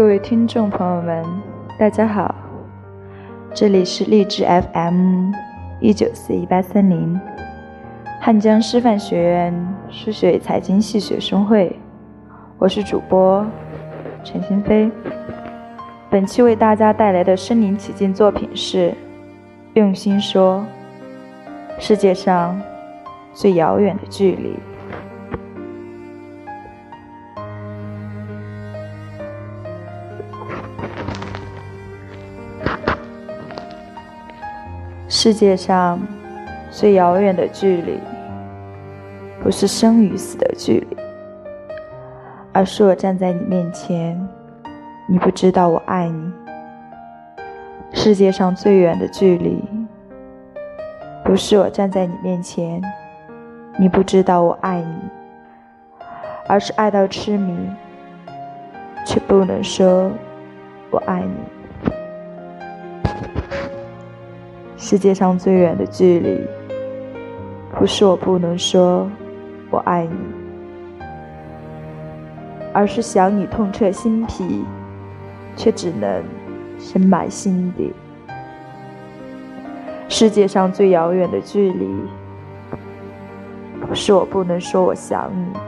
各位听众朋友们，大家好，这里是励志 FM 一九四一八三零，汉江师范学院数学与财经系学生会，我是主播陈新飞。本期为大家带来的身临其境作品是《用心说》，世界上最遥远的距离。世界上最遥远的距离，不是生与死的距离，而是我站在你面前，你不知道我爱你。世界上最远的距离，不是我站在你面前，你不知道我爱你，而是爱到痴迷，却不能说我爱你。世界上最远的距离，不是我不能说我爱你，而是想你痛彻心脾，却只能深埋心底。世界上最遥远的距离，不是我不能说我想你，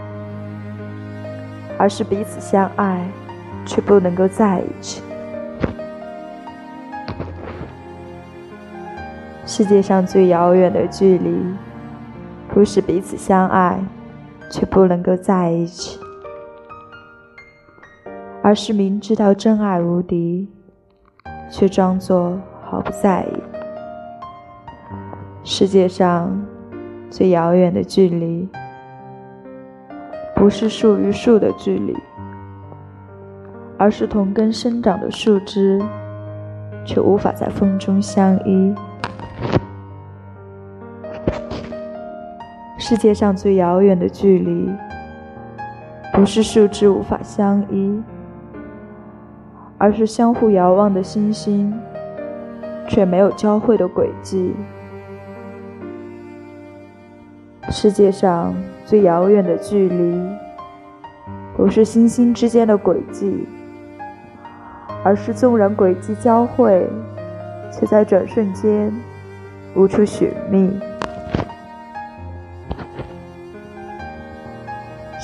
而是彼此相爱，却不能够在一起。世界上最遥远的距离，不是彼此相爱却不能够在一起，而是明知道真爱无敌，却装作毫不在意。世界上最遥远的距离，不是树与树的距离，而是同根生长的树枝，却无法在风中相依。世界上最遥远的距离，不是树枝无法相依，而是相互遥望的星星，却没有交汇的轨迹。世界上最遥远的距离，不是星星之间的轨迹，而是纵然轨迹交汇，却在转瞬间无处寻觅。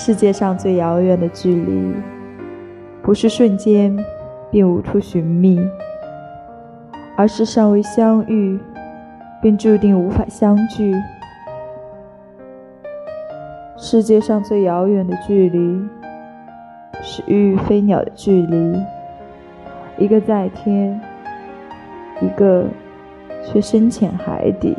世界上最遥远的距离，不是瞬间便无处寻觅，而是尚未相遇便注定无法相聚。世界上最遥远的距离，是与飞鸟的距离，一个在天，一个却深潜海底。